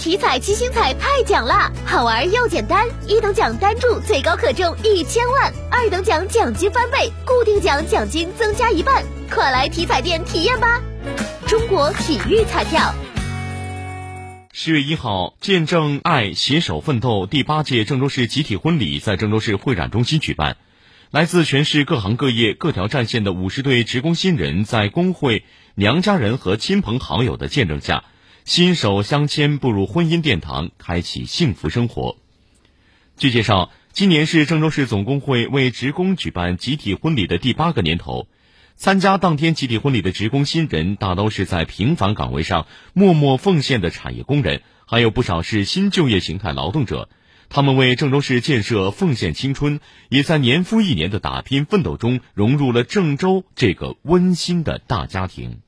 体彩七星彩太奖啦，好玩又简单，一等奖单注最高可中一千万，二等奖奖金翻倍，固定奖奖金增加一半，快来体彩店体验吧！中国体育彩票。十月一号，见证爱，携手奋斗第八届郑州市集体婚礼在郑州市会展中心举办。来自全市各行各业、各条战线的五十对职工新人，在工会、娘家人和亲朋好友的见证下，新手相牵步入婚姻殿堂，开启幸福生活。据介绍，今年是郑州市总工会为职工举办集体婚礼的第八个年头。参加当天集体婚礼的职工新人，大都是在平凡岗位上默默奉献的产业工人，还有不少是新就业形态劳动者。他们为郑州市建设奉献青春，也在年复一年的打拼奋斗中融入了郑州这个温馨的大家庭。